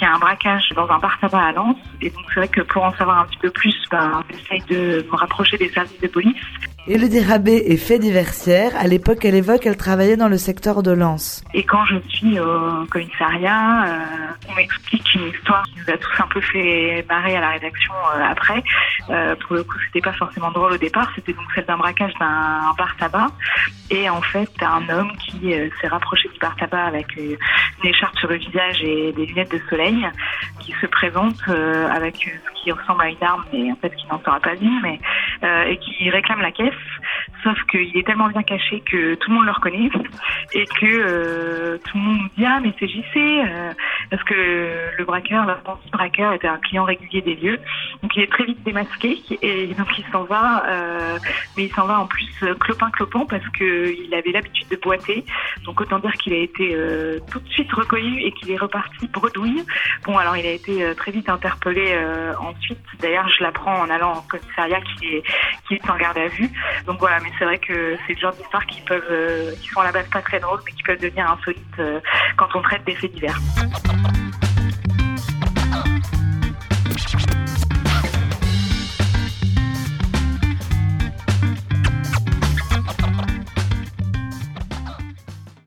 qu'il y a un braquage dans un bar tabac à Lens. Et donc, c'est vrai que pour en savoir un petit peu plus, ben, j'essaye de me rapprocher des services de police. Elodie Rabé est fait diversière. À l'époque, elle évoque qu'elle travaillait dans le secteur de Lens. Et quand je suis au commissariat, euh, on m'explique une histoire qui nous a tous un peu fait marrer à la rédaction euh, après. Euh, pour le coup, c'était pas forcément drôle au départ. C'était donc celle d'un braquage d'un bar tabac. Et en fait, un homme qui euh, s'est rapproché du bar tabac avec euh, une écharpe sur le visage et des lunettes de soleil, qui se présente euh, avec ce qui ressemble à une arme, mais en fait qui n'en sera pas une, mais et qui réclame la caisse. Sauf qu'il est tellement bien caché que tout le monde le reconnaît et que tout le monde nous dit ah mais c'est JC parce que le braqueur, le braqueur était un client régulier des lieux. Donc il est très vite démasqué et donc il s'en va, euh, mais il s'en va en plus clopin clopant parce que il avait l'habitude de boiter. Donc autant dire qu'il a été euh, tout de suite reconnu et qu'il est reparti bredouille. Bon alors il a été euh, très vite interpellé euh, ensuite. D'ailleurs je l'apprends en allant en commissariat qui est qui est en garde à vue. Donc voilà, mais c'est vrai que c'est le genre d'histoires qui peuvent, euh, qui sont à la base pas très drôles, mais qui peuvent devenir insolites euh, quand on traite des faits divers.